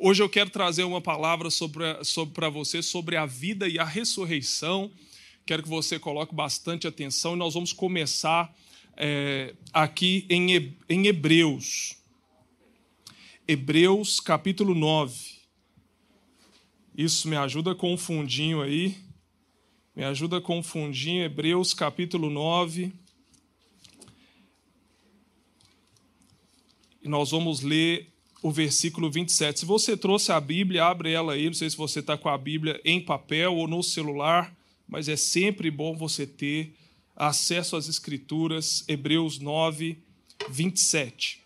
Hoje eu quero trazer uma palavra sobre, sobre para você sobre a vida e a ressurreição. Quero que você coloque bastante atenção e nós vamos começar é, aqui em, em Hebreus. Hebreus capítulo 9. Isso me ajuda com um fundinho aí. Me ajuda com um fundinho. Hebreus capítulo 9. E nós vamos ler o versículo 27. Se você trouxe a Bíblia, abre ela aí. Não sei se você está com a Bíblia em papel ou no celular, mas é sempre bom você ter acesso às Escrituras. Hebreus 9, 27.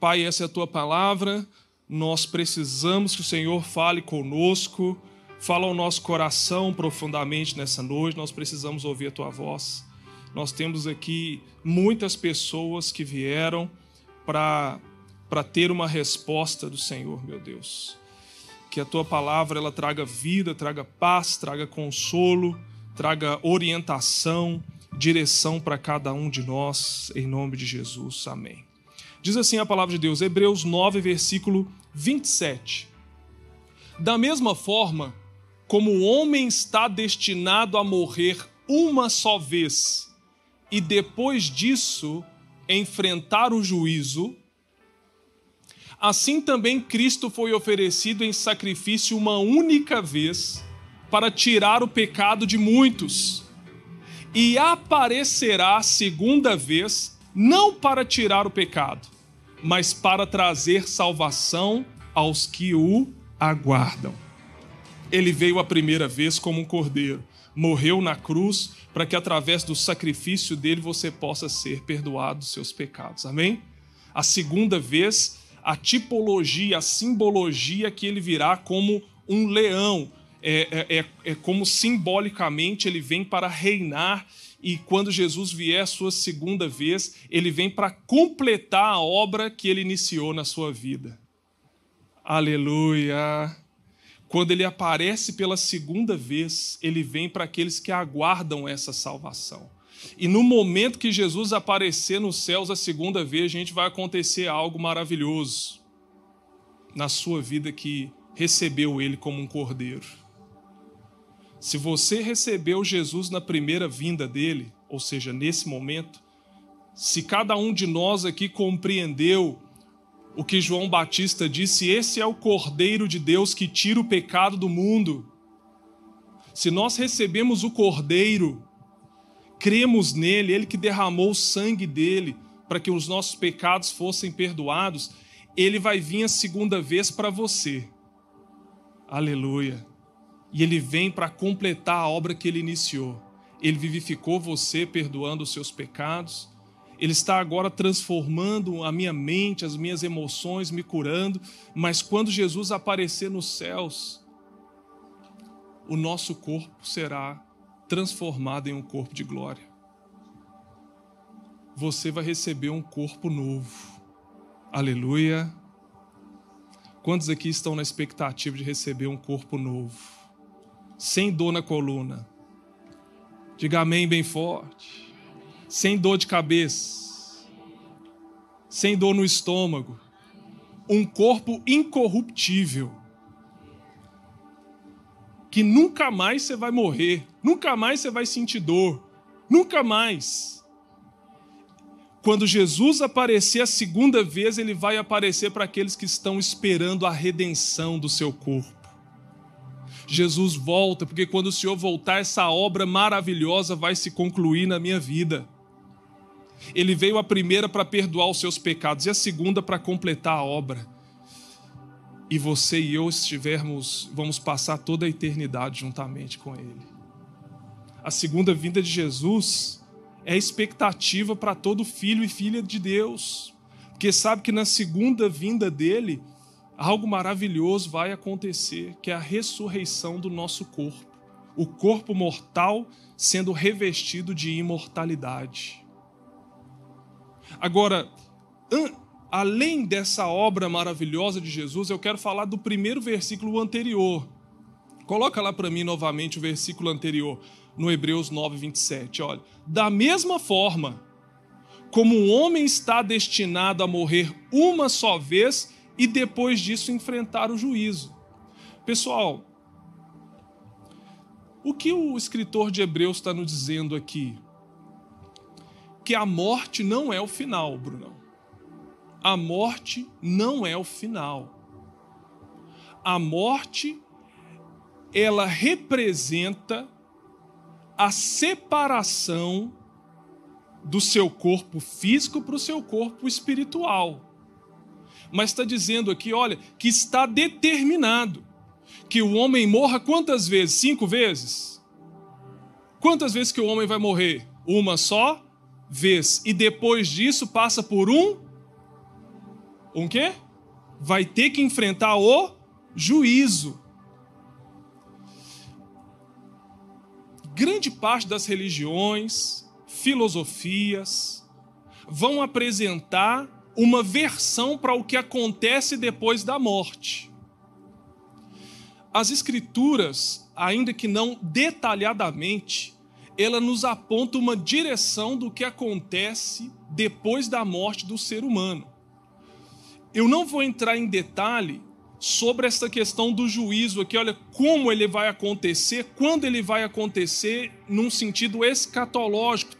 Pai, essa é a tua palavra. Nós precisamos que o Senhor fale conosco, fala ao nosso coração profundamente nessa noite. Nós precisamos ouvir a tua voz. Nós temos aqui muitas pessoas que vieram para para ter uma resposta do Senhor, meu Deus. Que a tua palavra ela traga vida, traga paz, traga consolo, traga orientação, direção para cada um de nós, em nome de Jesus. Amém. Diz assim a palavra de Deus, Hebreus 9, versículo 27. Da mesma forma como o homem está destinado a morrer uma só vez e depois disso enfrentar o juízo, assim também Cristo foi oferecido em sacrifício uma única vez para tirar o pecado de muitos, e aparecerá segunda vez, não para tirar o pecado, mas para trazer salvação aos que o aguardam. Ele veio a primeira vez como um cordeiro, morreu na cruz para que através do sacrifício dele você possa ser perdoado dos seus pecados. Amém? A segunda vez a tipologia, a simbologia que ele virá como um leão. É, é, é, é como simbolicamente ele vem para reinar e quando Jesus vier a sua segunda vez, ele vem para completar a obra que ele iniciou na sua vida. Aleluia! Quando ele aparece pela segunda vez, ele vem para aqueles que aguardam essa salvação. E no momento que Jesus aparecer nos céus a segunda vez, gente, vai acontecer algo maravilhoso na sua vida que recebeu ele como um cordeiro. Se você recebeu Jesus na primeira vinda dele, ou seja, nesse momento, se cada um de nós aqui compreendeu o que João Batista disse, esse é o Cordeiro de Deus que tira o pecado do mundo. Se nós recebemos o Cordeiro, cremos nele, ele que derramou o sangue dele para que os nossos pecados fossem perdoados, ele vai vir a segunda vez para você. Aleluia. E ele vem para completar a obra que ele iniciou. Ele vivificou você, perdoando os seus pecados. Ele está agora transformando a minha mente, as minhas emoções, me curando. Mas quando Jesus aparecer nos céus, o nosso corpo será transformado em um corpo de glória. Você vai receber um corpo novo. Aleluia. Quantos aqui estão na expectativa de receber um corpo novo? Sem dor na coluna. Diga amém bem forte. Sem dor de cabeça. Sem dor no estômago. Um corpo incorruptível que nunca mais você vai morrer, nunca mais você vai sentir dor, nunca mais. Quando Jesus aparecer a segunda vez, ele vai aparecer para aqueles que estão esperando a redenção do seu corpo. Jesus volta, porque quando o Senhor voltar, essa obra maravilhosa vai se concluir na minha vida. Ele veio a primeira para perdoar os seus pecados e a segunda para completar a obra e você e eu estivermos, vamos passar toda a eternidade juntamente com Ele. A segunda vinda de Jesus é expectativa para todo filho e filha de Deus, porque sabe que na segunda vinda dele, algo maravilhoso vai acontecer, que é a ressurreição do nosso corpo, o corpo mortal sendo revestido de imortalidade. Agora, além dessa obra maravilhosa de Jesus, eu quero falar do primeiro versículo anterior. Coloca lá para mim novamente o versículo anterior, no Hebreus 9, 27. Olha, da mesma forma como um homem está destinado a morrer uma só vez e depois disso enfrentar o juízo. Pessoal, o que o escritor de Hebreus está nos dizendo aqui? Que a morte não é o final, Brunão. A morte não é o final. A morte, ela representa a separação do seu corpo físico para o seu corpo espiritual. Mas está dizendo aqui, olha, que está determinado que o homem morra quantas vezes? Cinco vezes? Quantas vezes que o homem vai morrer? Uma só vez. E depois disso passa por um. Um quê? Vai ter que enfrentar o juízo. Grande parte das religiões, filosofias, vão apresentar uma versão para o que acontece depois da morte. As Escrituras, ainda que não detalhadamente, ela nos aponta uma direção do que acontece depois da morte do ser humano. Eu não vou entrar em detalhe sobre essa questão do juízo aqui, olha como ele vai acontecer, quando ele vai acontecer, num sentido escatológico,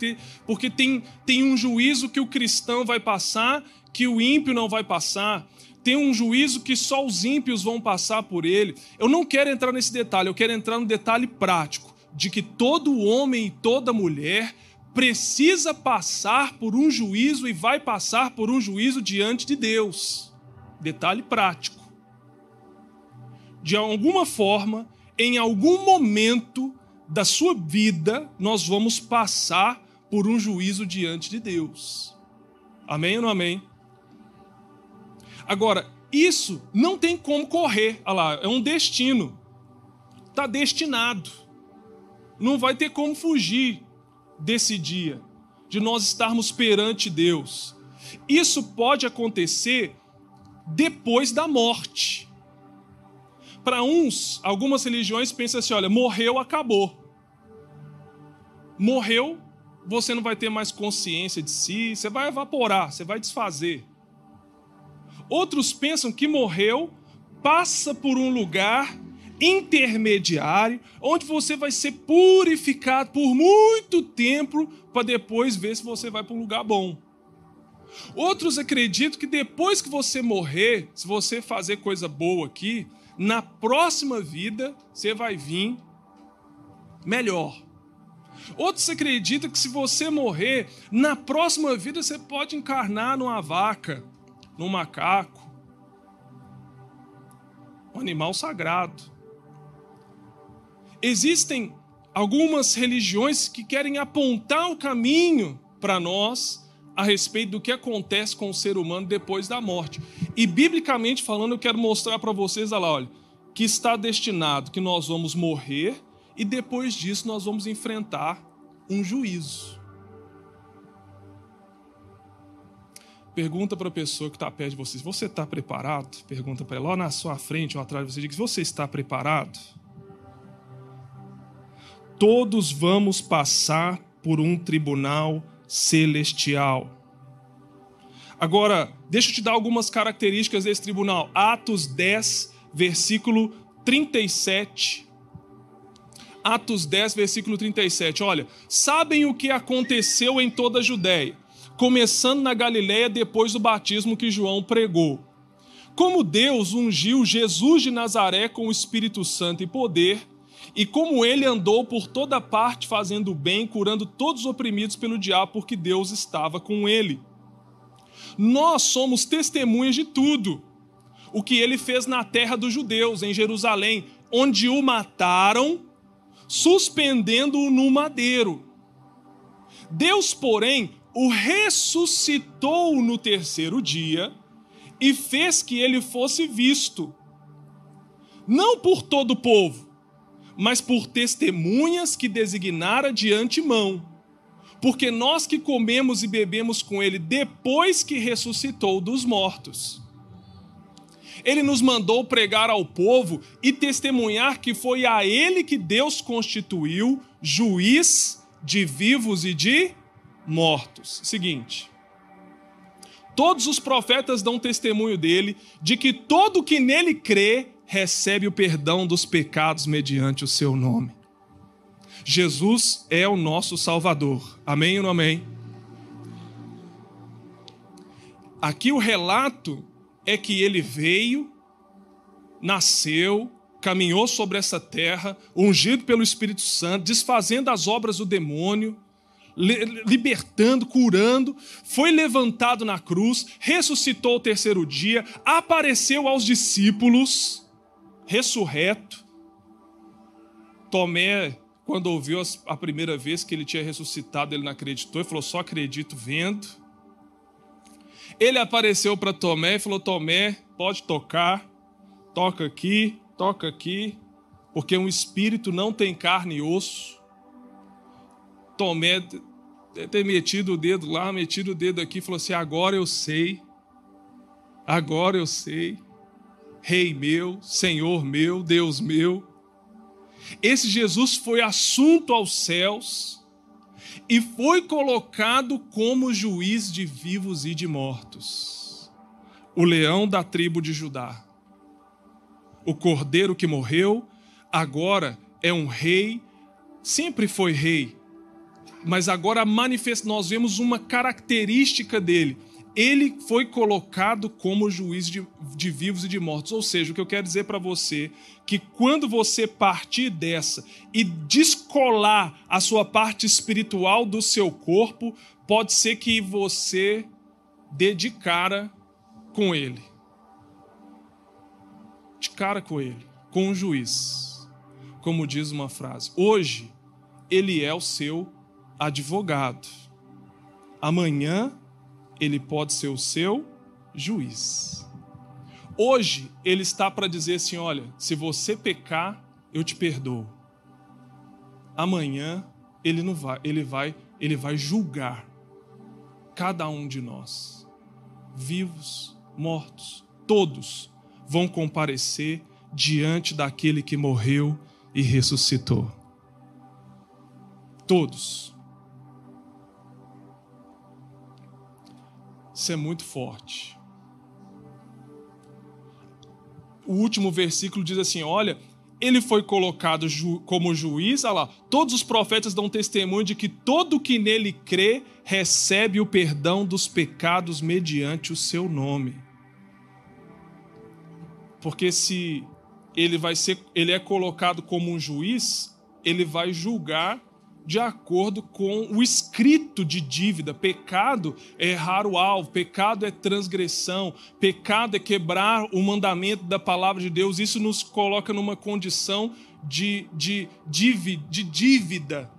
porque tem, tem um juízo que o cristão vai passar, que o ímpio não vai passar tem um juízo que só os ímpios vão passar por ele. Eu não quero entrar nesse detalhe, eu quero entrar no detalhe prático de que todo homem e toda mulher precisa passar por um juízo e vai passar por um juízo diante de Deus. Detalhe prático. De alguma forma, em algum momento da sua vida, nós vamos passar por um juízo diante de Deus. Amém ou não amém? Agora, isso não tem como correr. Olha lá, é um destino. Está destinado. Não vai ter como fugir desse dia, de nós estarmos perante Deus. Isso pode acontecer depois da morte. Para uns, algumas religiões pensam assim: olha, morreu, acabou. Morreu, você não vai ter mais consciência de si, você vai evaporar, você vai desfazer. Outros pensam que morreu, passa por um lugar intermediário, onde você vai ser purificado por muito tempo para depois ver se você vai para um lugar bom. Outros acreditam que depois que você morrer, se você fazer coisa boa aqui, na próxima vida você vai vir melhor. Outros acreditam que se você morrer, na próxima vida você pode encarnar numa vaca num macaco, um animal sagrado. Existem algumas religiões que querem apontar o caminho para nós a respeito do que acontece com o ser humano depois da morte. E biblicamente falando, eu quero mostrar para vocês, olha lá, olha, que está destinado que nós vamos morrer e depois disso nós vamos enfrentar um juízo. Pergunta para a pessoa que está perto de você: você está preparado? Pergunta para ela lá na sua frente ou atrás de você: diga, você está preparado? Todos vamos passar por um tribunal celestial. Agora, deixa eu te dar algumas características desse tribunal. Atos 10, versículo 37. Atos 10, versículo 37. Olha, sabem o que aconteceu em toda a Judéia começando na Galiléia depois do batismo que João pregou. Como Deus ungiu Jesus de Nazaré com o Espírito Santo e poder, e como ele andou por toda parte fazendo o bem, curando todos os oprimidos pelo diabo, porque Deus estava com ele. Nós somos testemunhas de tudo. O que ele fez na terra dos judeus, em Jerusalém, onde o mataram, suspendendo-o no madeiro. Deus, porém, o ressuscitou no terceiro dia e fez que ele fosse visto, não por todo o povo, mas por testemunhas que designara de antemão. Porque nós que comemos e bebemos com ele depois que ressuscitou dos mortos. Ele nos mandou pregar ao povo e testemunhar que foi a ele que Deus constituiu juiz de vivos e de mortos. Seguinte. Todos os profetas dão testemunho dele, de que todo que nele crê recebe o perdão dos pecados mediante o seu nome. Jesus é o nosso Salvador. Amém ou não amém? Aqui o relato é que ele veio, nasceu, caminhou sobre essa terra, ungido pelo Espírito Santo, desfazendo as obras do demônio, libertando, curando, foi levantado na cruz, ressuscitou o terceiro dia, apareceu aos discípulos, ressurreto. Tomé, quando ouviu a primeira vez que ele tinha ressuscitado, ele não acreditou e falou: Só acredito vendo. Ele apareceu para Tomé e falou: Tomé, pode tocar, toca aqui, toca aqui, porque um espírito não tem carne e osso. Tomé ter metido o dedo lá, metido o dedo aqui, falou assim: agora eu sei, agora eu sei, Rei meu, Senhor meu, Deus meu. Esse Jesus foi assunto aos céus e foi colocado como juiz de vivos e de mortos. O leão da tribo de Judá. O cordeiro que morreu, agora é um rei, sempre foi rei, mas agora manifest... nós vemos uma característica dele. Ele foi colocado como juiz de, de vivos e de mortos. Ou seja, o que eu quero dizer para você que quando você partir dessa e descolar a sua parte espiritual do seu corpo, pode ser que você dê de cara com ele. De cara com ele, com o juiz. Como diz uma frase. Hoje, ele é o seu advogado. Amanhã ele pode ser o seu juiz. Hoje ele está para dizer assim: olha, se você pecar, eu te perdoo. Amanhã ele não vai, ele vai, ele vai julgar cada um de nós, vivos, mortos, todos vão comparecer diante daquele que morreu e ressuscitou. Todos. É muito forte. O último versículo diz assim: olha, ele foi colocado ju como juiz, olha lá, todos os profetas dão testemunho de que todo que nele crê recebe o perdão dos pecados mediante o seu nome. Porque se ele vai ser, ele é colocado como um juiz, ele vai julgar de acordo com o escrito de dívida. Pecado é errar o alvo, pecado é transgressão, pecado é quebrar o mandamento da palavra de Deus. Isso nos coloca numa condição de, de, de, dívida,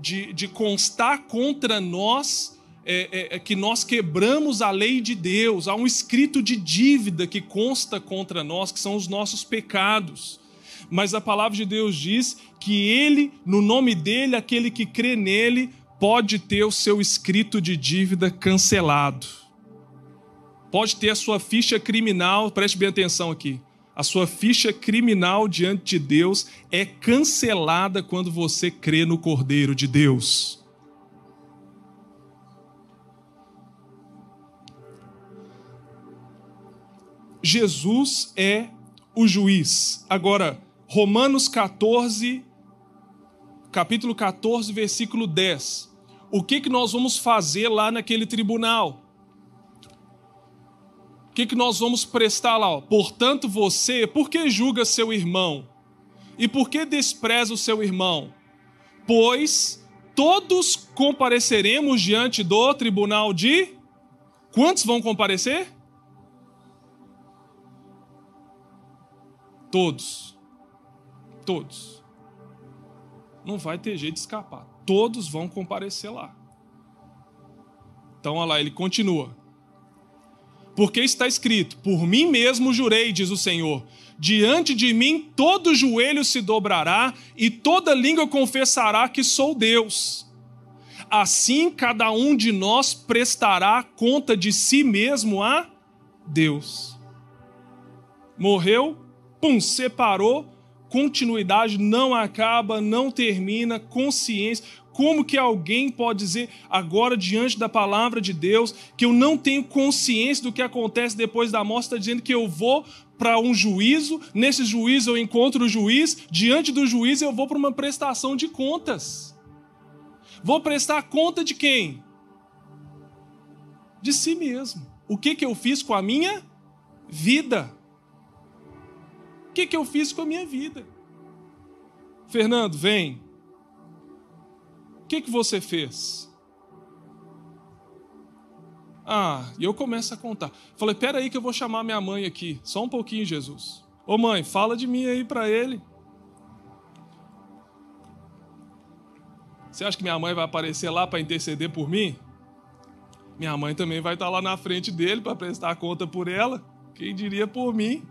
de, de constar contra nós. É, é, é, que nós quebramos a lei de Deus, há um escrito de dívida que consta contra nós, que são os nossos pecados mas a palavra de Deus diz que ele, no nome dele, aquele que crê nele, pode ter o seu escrito de dívida cancelado. Pode ter a sua ficha criminal, preste bem atenção aqui. A sua ficha criminal diante de Deus é cancelada quando você crê no Cordeiro de Deus. Jesus é o juiz. Agora, Romanos 14, capítulo 14, versículo 10. O que, que nós vamos fazer lá naquele tribunal? O que, que nós vamos prestar lá? Portanto, você, por que julga seu irmão? E por que despreza o seu irmão? Pois todos compareceremos diante do tribunal de. Quantos vão comparecer? Todos. Todos. Não vai ter jeito de escapar. Todos vão comparecer lá. Então, olha lá, ele continua. Porque está escrito: Por mim mesmo jurei, diz o Senhor, diante de mim todo joelho se dobrará e toda língua confessará que sou Deus. Assim cada um de nós prestará conta de si mesmo a Deus. Morreu, pum, separou, continuidade não acaba, não termina, consciência. Como que alguém pode dizer agora diante da palavra de Deus que eu não tenho consciência do que acontece depois da morte? Está dizendo que eu vou para um juízo, nesse juízo eu encontro o juiz, diante do juiz eu vou para uma prestação de contas. Vou prestar conta de quem? De si mesmo. O que, que eu fiz com a minha vida? O que, que eu fiz com a minha vida? Fernando, vem. O que, que você fez? Ah, e eu começo a contar. Falei, peraí que eu vou chamar minha mãe aqui. Só um pouquinho, Jesus. Ô mãe, fala de mim aí para ele. Você acha que minha mãe vai aparecer lá para interceder por mim? Minha mãe também vai estar lá na frente dele para prestar conta por ela. Quem diria por mim?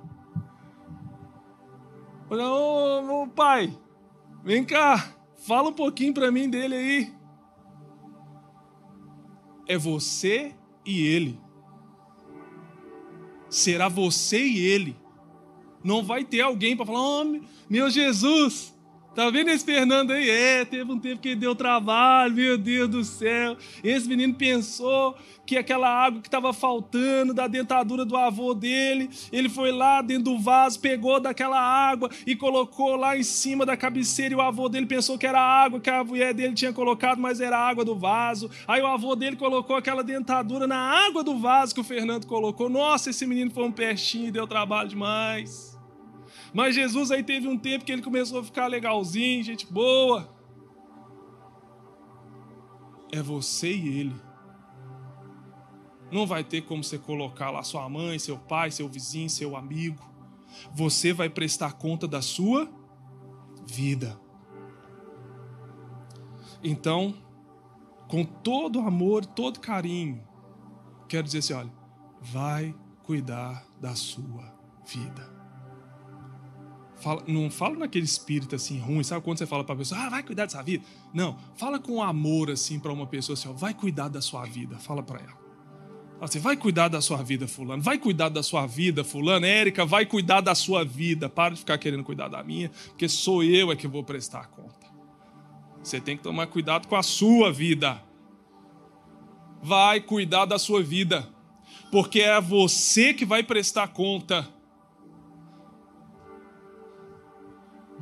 Ô, ô pai, vem cá, fala um pouquinho para mim dele aí. É você e ele. Será você e ele. Não vai ter alguém para falar: oh, meu Jesus, Tá vendo esse Fernando aí? É, teve um tempo que deu trabalho, meu Deus do céu. Esse menino pensou que aquela água que estava faltando da dentadura do avô dele, ele foi lá dentro do vaso, pegou daquela água e colocou lá em cima da cabeceira. E o avô dele pensou que era água que a mulher dele tinha colocado, mas era água do vaso. Aí o avô dele colocou aquela dentadura na água do vaso que o Fernando colocou. Nossa, esse menino foi um pestinho e deu trabalho demais. Mas Jesus aí teve um tempo que ele começou a ficar legalzinho, gente boa. É você e ele. Não vai ter como você colocar lá sua mãe, seu pai, seu vizinho, seu amigo. Você vai prestar conta da sua vida. Então, com todo amor, todo carinho, quero dizer assim: olha, vai cuidar da sua vida. Fala, não fala naquele espírito assim ruim, sabe quando você fala para a pessoa, ah, vai cuidar dessa vida? Não, fala com amor assim para uma pessoa assim, ó, vai cuidar da sua vida, fala para ela. Fala assim, vai cuidar da sua vida, fulano, vai cuidar da sua vida, fulano, Érica, vai cuidar da sua vida, para de ficar querendo cuidar da minha, porque sou eu é que vou prestar conta. Você tem que tomar cuidado com a sua vida. Vai cuidar da sua vida, porque é você que vai prestar conta.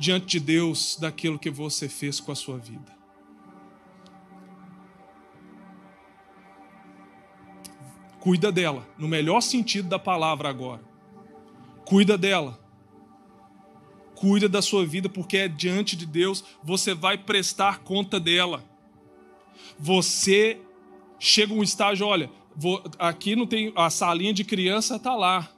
Diante de Deus daquilo que você fez com a sua vida. Cuida dela, no melhor sentido da palavra agora. Cuida dela. Cuida da sua vida, porque é diante de Deus, você vai prestar conta dela. Você chega um estágio, olha, vou, aqui não tem a salinha de criança está lá.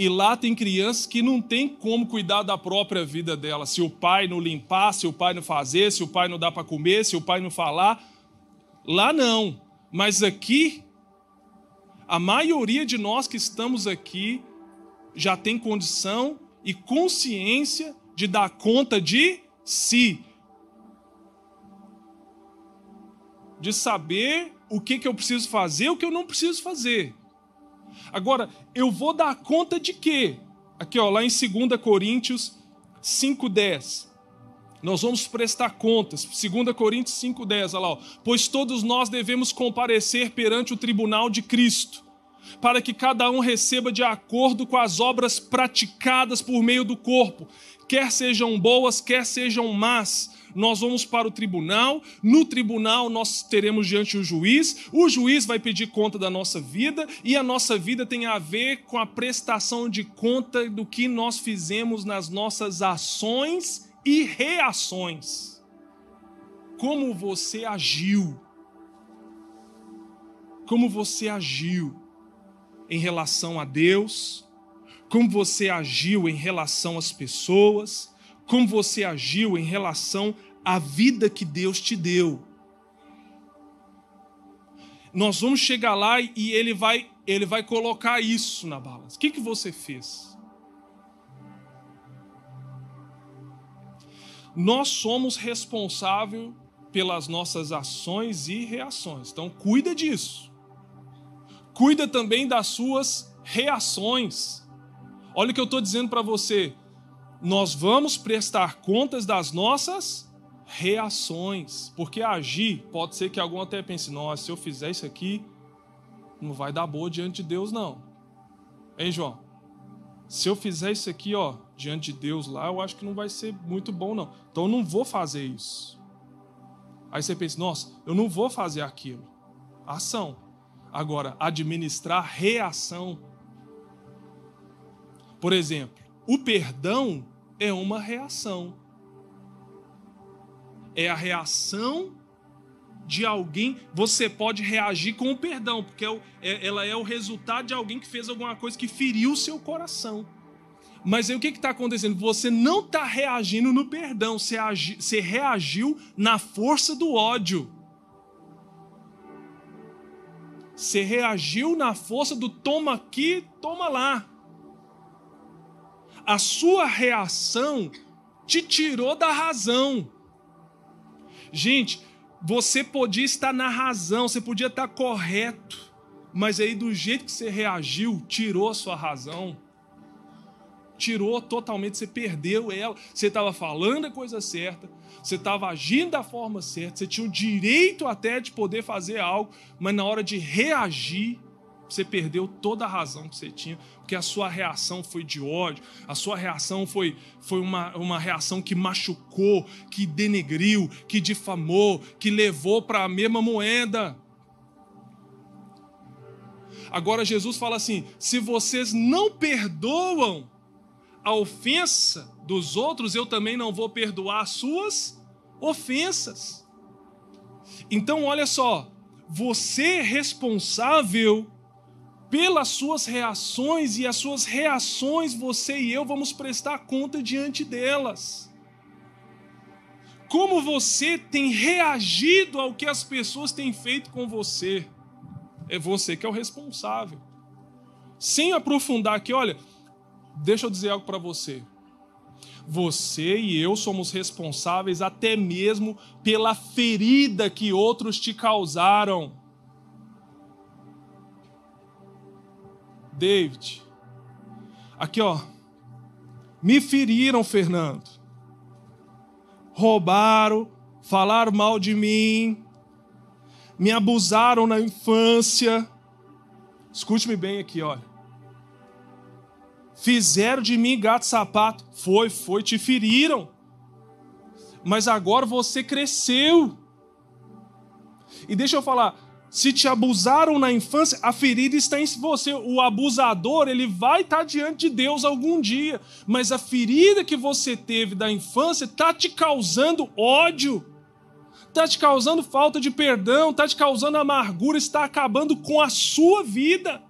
E lá tem crianças que não tem como cuidar da própria vida dela. Se o pai não limpar, se o pai não fazer, se o pai não dá para comer, se o pai não falar. Lá não. Mas aqui, a maioria de nós que estamos aqui já tem condição e consciência de dar conta de si. De saber o que, que eu preciso fazer o que eu não preciso fazer. Agora, eu vou dar conta de quê? Aqui, ó, lá em 2 Coríntios 5,10. Nós vamos prestar contas. 2 Coríntios 5,10, olha lá. Ó. Pois todos nós devemos comparecer perante o tribunal de Cristo, para que cada um receba de acordo com as obras praticadas por meio do corpo, quer sejam boas, quer sejam más nós vamos para o tribunal, no tribunal nós teremos diante o juiz, o juiz vai pedir conta da nossa vida e a nossa vida tem a ver com a prestação de conta do que nós fizemos nas nossas ações e reações. Como você agiu? Como você agiu em relação a Deus? Como você agiu em relação às pessoas? Como você agiu em relação à vida que Deus te deu. Nós vamos chegar lá e ele vai, ele vai colocar isso na balança. O que, que você fez? Nós somos responsáveis pelas nossas ações e reações. Então, cuida disso. Cuida também das suas reações. Olha o que eu estou dizendo para você nós vamos prestar contas das nossas reações. Porque agir, pode ser que algum até pense, nossa, se eu fizer isso aqui, não vai dar boa diante de Deus, não. Hein, João? Se eu fizer isso aqui, ó, diante de Deus lá, eu acho que não vai ser muito bom, não. Então eu não vou fazer isso. Aí você pensa, nossa, eu não vou fazer aquilo. Ação. Agora, administrar reação. Por exemplo, o perdão é uma reação. É a reação de alguém. Você pode reagir com o perdão, porque é é, ela é o resultado de alguém que fez alguma coisa que feriu o seu coração. Mas aí o que está acontecendo? Você não está reagindo no perdão, você, agi, você reagiu na força do ódio. Você reagiu na força do toma aqui, toma lá. A sua reação te tirou da razão. Gente, você podia estar na razão, você podia estar correto, mas aí do jeito que você reagiu, tirou a sua razão tirou totalmente, você perdeu ela. Você estava falando a coisa certa, você estava agindo da forma certa, você tinha o direito até de poder fazer algo, mas na hora de reagir, você perdeu toda a razão que você tinha, porque a sua reação foi de ódio, a sua reação foi, foi uma, uma reação que machucou, que denegriu, que difamou, que levou para a mesma moeda. Agora Jesus fala assim: se vocês não perdoam a ofensa dos outros, eu também não vou perdoar as suas ofensas. Então, olha só, você é responsável pelas suas reações e as suas reações você e eu vamos prestar conta diante delas. Como você tem reagido ao que as pessoas têm feito com você? É você que é o responsável. Sem aprofundar aqui, olha, Deixa eu dizer algo para você. Você e eu somos responsáveis até mesmo pela ferida que outros te causaram. David, aqui ó, me feriram, Fernando. Roubaram, falaram mal de mim, me abusaram na infância. Escute-me bem aqui, olha. Fizeram de mim gato sapato. Foi, foi, te feriram. Mas agora você cresceu. E deixa eu falar, se te abusaram na infância, a ferida está em você. O abusador, ele vai estar diante de Deus algum dia, mas a ferida que você teve da infância está te causando ódio, está te causando falta de perdão, está te causando amargura, está acabando com a sua vida.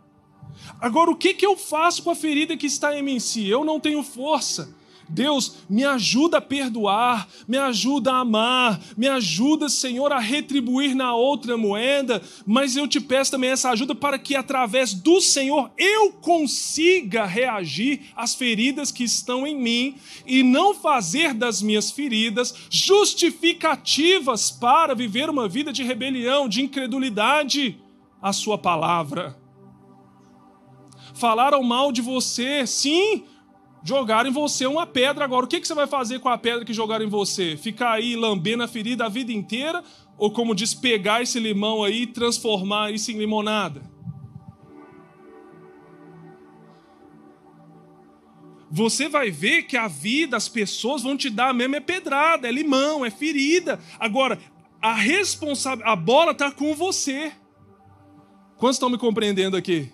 Agora, o que, que eu faço com a ferida que está em mim? Se eu não tenho força, Deus, me ajuda a perdoar, me ajuda a amar, me ajuda, Senhor, a retribuir na outra moeda, mas eu te peço também essa ajuda para que através do Senhor eu consiga reagir às feridas que estão em mim e não fazer das minhas feridas justificativas para viver uma vida de rebelião, de incredulidade à Sua palavra. Falaram mal de você, sim, jogaram em você uma pedra. Agora, o que você vai fazer com a pedra que jogaram em você? Ficar aí lambendo a ferida a vida inteira? Ou, como diz, pegar esse limão aí e transformar isso em limonada? Você vai ver que a vida, as pessoas vão te dar mesmo é pedrada, é limão, é ferida. Agora, a responsabilidade, a bola está com você. Quantos estão me compreendendo aqui?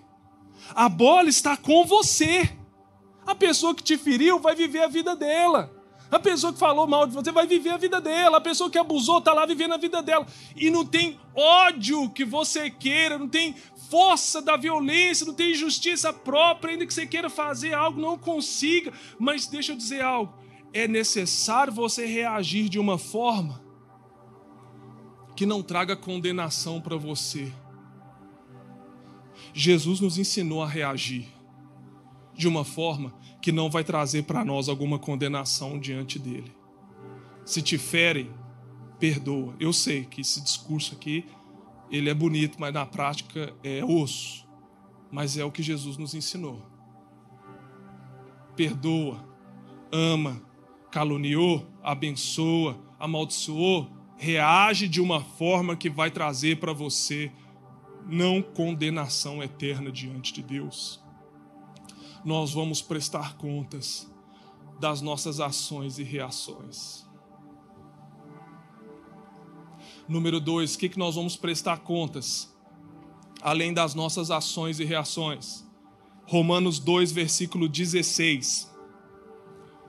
A bola está com você. A pessoa que te feriu vai viver a vida dela. A pessoa que falou mal de você vai viver a vida dela. A pessoa que abusou está lá vivendo a vida dela. E não tem ódio que você queira, não tem força da violência, não tem justiça própria, ainda que você queira fazer algo, não consiga. Mas deixa eu dizer algo: é necessário você reagir de uma forma que não traga condenação para você Jesus nos ensinou a reagir de uma forma que não vai trazer para nós alguma condenação diante dele. Se te ferem, perdoa. Eu sei que esse discurso aqui, ele é bonito, mas na prática é osso. Mas é o que Jesus nos ensinou. Perdoa, ama, caluniou, abençoa, amaldiçoou, reage de uma forma que vai trazer para você não condenação eterna diante de Deus. Nós vamos prestar contas das nossas ações e reações. Número dois, o que, que nós vamos prestar contas? Além das nossas ações e reações. Romanos 2, versículo 16.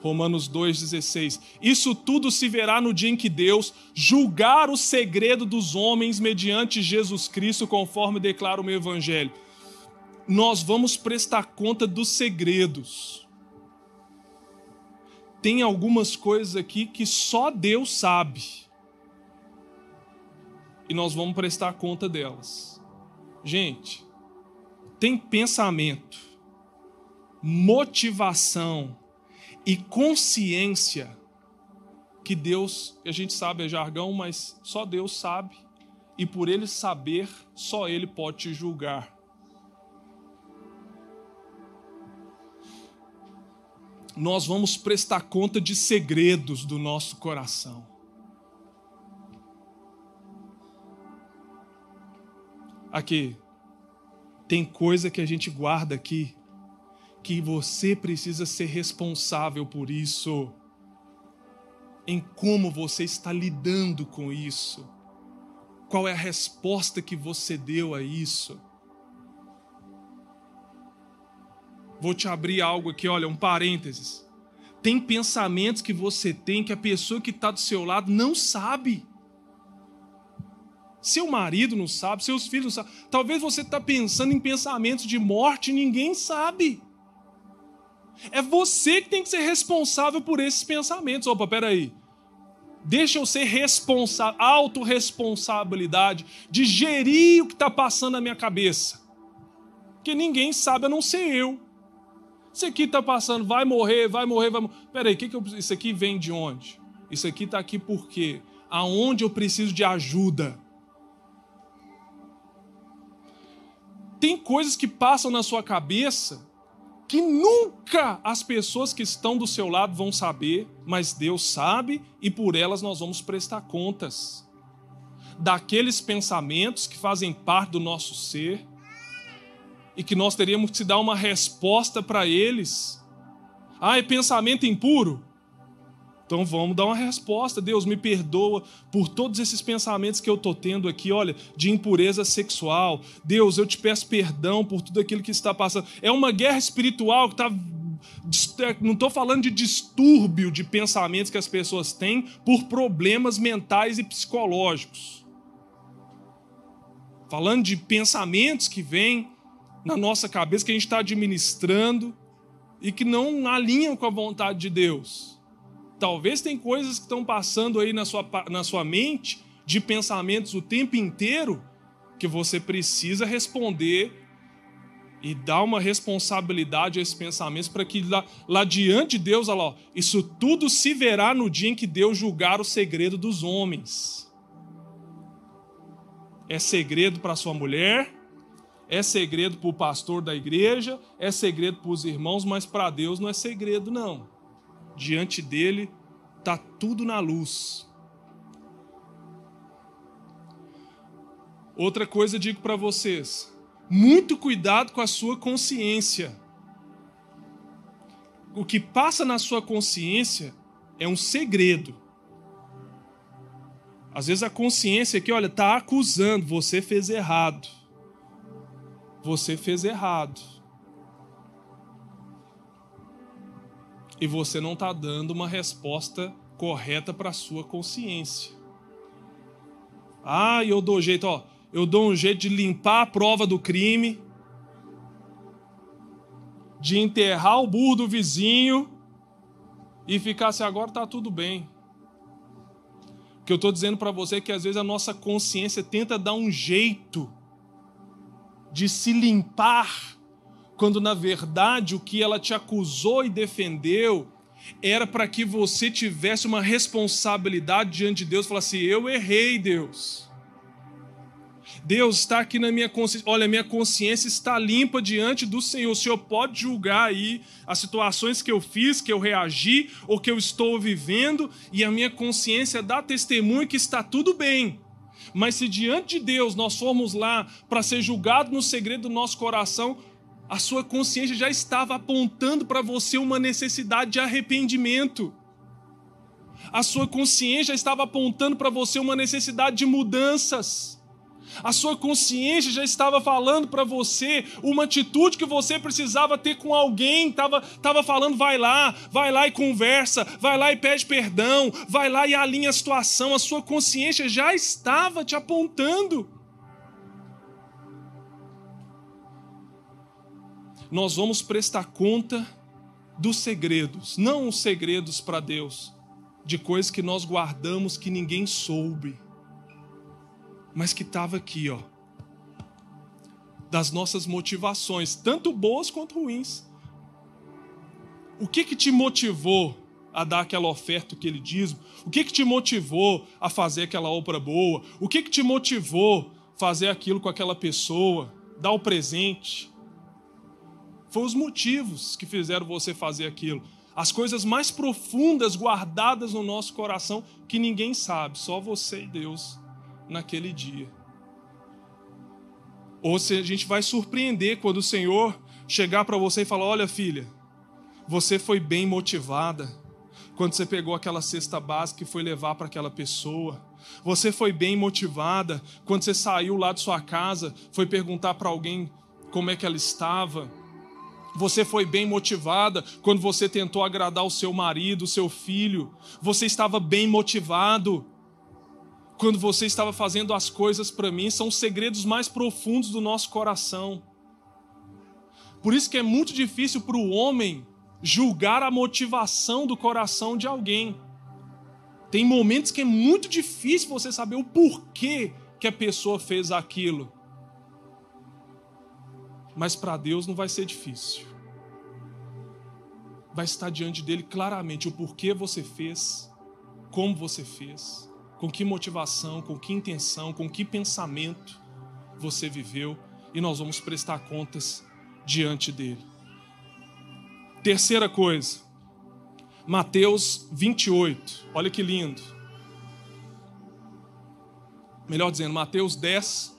Romanos 2,16. Isso tudo se verá no dia em que Deus julgar o segredo dos homens mediante Jesus Cristo, conforme declara o meu Evangelho. Nós vamos prestar conta dos segredos. Tem algumas coisas aqui que só Deus sabe. E nós vamos prestar conta delas. Gente, tem pensamento, motivação, e consciência que Deus, a gente sabe é jargão, mas só Deus sabe, e por ele saber, só ele pode te julgar. Nós vamos prestar conta de segredos do nosso coração. Aqui, tem coisa que a gente guarda aqui que você precisa ser responsável por isso, em como você está lidando com isso, qual é a resposta que você deu a isso. Vou te abrir algo aqui, olha, um parênteses. Tem pensamentos que você tem que a pessoa que está do seu lado não sabe. Seu marido não sabe, seus filhos não sabem. Talvez você está pensando em pensamentos de morte e ninguém sabe. É você que tem que ser responsável por esses pensamentos. Opa, peraí. Deixa eu ser responsável, autorresponsabilidade de gerir o que está passando na minha cabeça. Que ninguém sabe a não ser eu. Isso aqui está passando, vai morrer, vai morrer, vai morrer. Peraí, que que eu, isso aqui vem de onde? Isso aqui está aqui por quê? Aonde eu preciso de ajuda? Tem coisas que passam na sua cabeça que nunca as pessoas que estão do seu lado vão saber, mas Deus sabe e por elas nós vamos prestar contas. Daqueles pensamentos que fazem parte do nosso ser e que nós teríamos que dar uma resposta para eles. Ah, é pensamento impuro? Então vamos dar uma resposta. Deus me perdoa por todos esses pensamentos que eu estou tendo aqui, olha, de impureza sexual. Deus, eu te peço perdão por tudo aquilo que está passando. É uma guerra espiritual que está. Não estou falando de distúrbio de pensamentos que as pessoas têm por problemas mentais e psicológicos. Falando de pensamentos que vêm na nossa cabeça, que a gente está administrando e que não alinham com a vontade de Deus. Talvez tem coisas que estão passando aí na sua, na sua mente, de pensamentos o tempo inteiro, que você precisa responder e dar uma responsabilidade a esses pensamentos para que lá, lá diante de Deus, olha lá, isso tudo se verá no dia em que Deus julgar o segredo dos homens. É segredo para sua mulher, é segredo para o pastor da igreja, é segredo para os irmãos, mas para Deus não é segredo, não diante dele está tudo na luz. Outra coisa digo para vocês: muito cuidado com a sua consciência. O que passa na sua consciência é um segredo. Às vezes a consciência aqui, olha, está acusando, você fez errado. Você fez errado. e você não está dando uma resposta correta para a sua consciência. Ah, eu dou jeito, ó, eu dou um jeito de limpar a prova do crime, de enterrar o burro do vizinho e ficar assim, agora está tudo bem. O que eu estou dizendo para você é que às vezes a nossa consciência tenta dar um jeito de se limpar quando na verdade o que ela te acusou e defendeu era para que você tivesse uma responsabilidade diante de Deus, falar assim: eu errei, Deus. Deus está aqui na minha consciência. Olha, minha consciência está limpa diante do Senhor. O Senhor pode julgar aí as situações que eu fiz, que eu reagi ou que eu estou vivendo, e a minha consciência dá testemunho que está tudo bem. Mas se diante de Deus nós formos lá para ser julgado no segredo do nosso coração, a sua consciência já estava apontando para você uma necessidade de arrependimento. A sua consciência já estava apontando para você uma necessidade de mudanças. A sua consciência já estava falando para você uma atitude que você precisava ter com alguém, estava tava falando, vai lá, vai lá e conversa, vai lá e pede perdão, vai lá e alinha a situação. A sua consciência já estava te apontando. nós vamos prestar conta dos segredos, não os segredos para Deus, de coisas que nós guardamos que ninguém soube, mas que estava aqui, ó, das nossas motivações, tanto boas quanto ruins. O que que te motivou a dar aquela oferta, aquele dízimo? O que que te motivou a fazer aquela obra boa? O que que te motivou fazer aquilo com aquela pessoa? Dar o presente? Foi os motivos que fizeram você fazer aquilo. As coisas mais profundas guardadas no nosso coração que ninguém sabe, só você e Deus naquele dia. Ou se a gente vai surpreender quando o Senhor chegar para você e falar: Olha, filha, você foi bem motivada quando você pegou aquela cesta básica e foi levar para aquela pessoa. Você foi bem motivada quando você saiu lá de sua casa, foi perguntar para alguém como é que ela estava. Você foi bem motivada quando você tentou agradar o seu marido, o seu filho. Você estava bem motivado quando você estava fazendo as coisas para mim. São os segredos mais profundos do nosso coração. Por isso que é muito difícil para o homem julgar a motivação do coração de alguém. Tem momentos que é muito difícil você saber o porquê que a pessoa fez aquilo mas para Deus não vai ser difícil. Vai estar diante dele claramente o porquê você fez, como você fez, com que motivação, com que intenção, com que pensamento você viveu, e nós vamos prestar contas diante dele. Terceira coisa, Mateus 28, olha que lindo. Melhor dizendo, Mateus 10,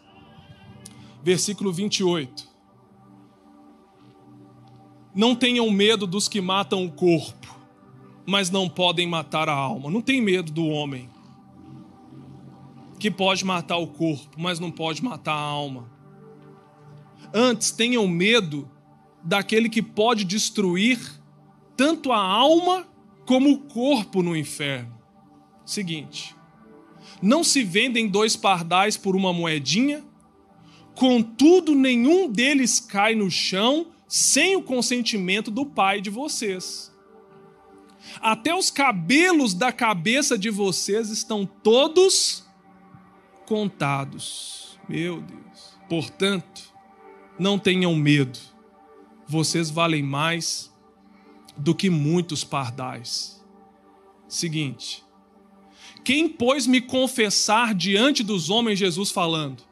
versículo 28. Não tenham medo dos que matam o corpo, mas não podem matar a alma. Não tem medo do homem que pode matar o corpo, mas não pode matar a alma. Antes, tenham medo daquele que pode destruir tanto a alma como o corpo no inferno. Seguinte: não se vendem dois pardais por uma moedinha, contudo, nenhum deles cai no chão sem o consentimento do pai de vocês. Até os cabelos da cabeça de vocês estão todos contados. Meu Deus. Portanto, não tenham medo. Vocês valem mais do que muitos pardais. Seguinte. Quem, pois, me confessar diante dos homens, Jesus falando,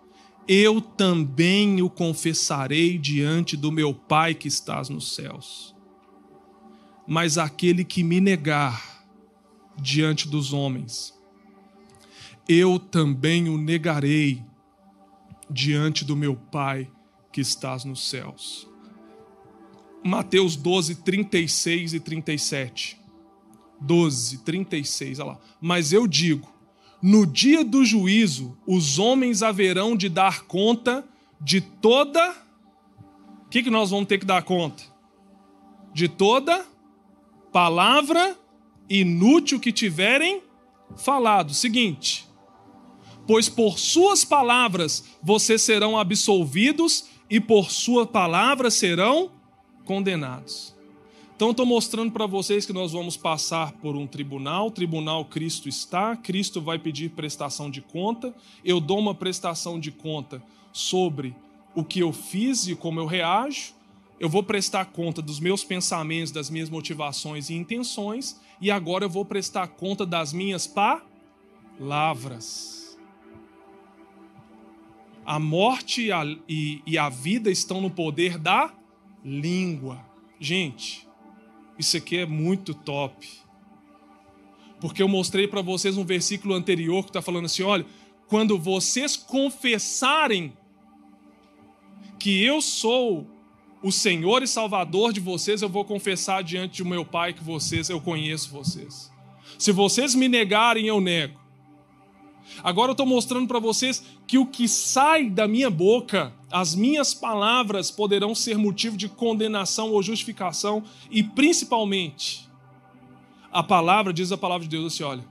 eu também o confessarei diante do meu Pai que estás nos céus. Mas aquele que me negar diante dos homens, eu também o negarei diante do meu Pai que estás nos céus. Mateus 12, 36 e 37. 12, 36, olha lá. Mas eu digo: no dia do juízo, os homens haverão de dar conta de toda. O que, que nós vamos ter que dar conta? De toda palavra inútil que tiverem falado. Seguinte: pois por suas palavras vocês serão absolvidos e por sua palavra serão condenados. Então, estou mostrando para vocês que nós vamos passar por um tribunal. Tribunal Cristo está, Cristo vai pedir prestação de conta. Eu dou uma prestação de conta sobre o que eu fiz e como eu reajo. Eu vou prestar conta dos meus pensamentos, das minhas motivações e intenções. E agora eu vou prestar conta das minhas palavras. A morte e a, e, e a vida estão no poder da língua. Gente, isso aqui é muito top. Porque eu mostrei para vocês um versículo anterior que está falando assim: olha, quando vocês confessarem que eu sou o Senhor e Salvador de vocês, eu vou confessar diante do meu Pai que vocês, eu conheço vocês. Se vocês me negarem, eu nego. Agora eu estou mostrando para vocês que o que sai da minha boca, as minhas palavras poderão ser motivo de condenação ou justificação, e principalmente, a palavra, diz a palavra de Deus assim: olha,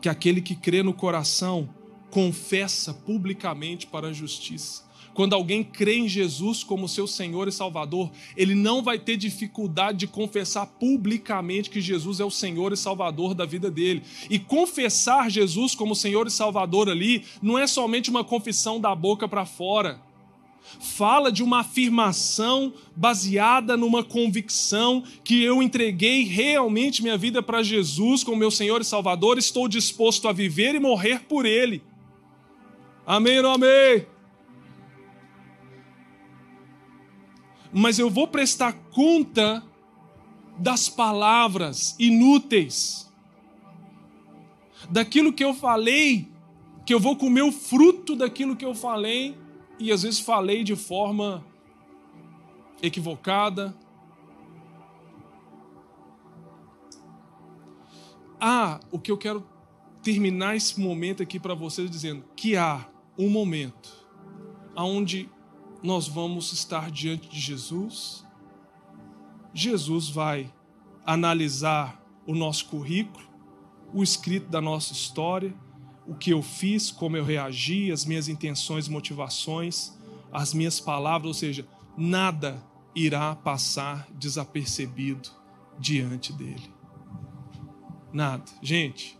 que aquele que crê no coração confessa publicamente para a justiça. Quando alguém crê em Jesus como seu Senhor e Salvador, ele não vai ter dificuldade de confessar publicamente que Jesus é o Senhor e Salvador da vida dele. E confessar Jesus como Senhor e Salvador ali não é somente uma confissão da boca para fora. Fala de uma afirmação baseada numa convicção que eu entreguei realmente minha vida para Jesus como meu Senhor e Salvador, estou disposto a viver e morrer por Ele. Amém ou amém? Mas eu vou prestar conta das palavras inúteis, daquilo que eu falei, que eu vou comer o fruto daquilo que eu falei, e às vezes falei de forma equivocada. Ah, o que eu quero terminar esse momento aqui para vocês dizendo que há um momento onde nós vamos estar diante de Jesus. Jesus vai analisar o nosso currículo, o escrito da nossa história, o que eu fiz, como eu reagi, as minhas intenções, motivações, as minhas palavras, ou seja, nada irá passar desapercebido diante dele. Nada. Gente,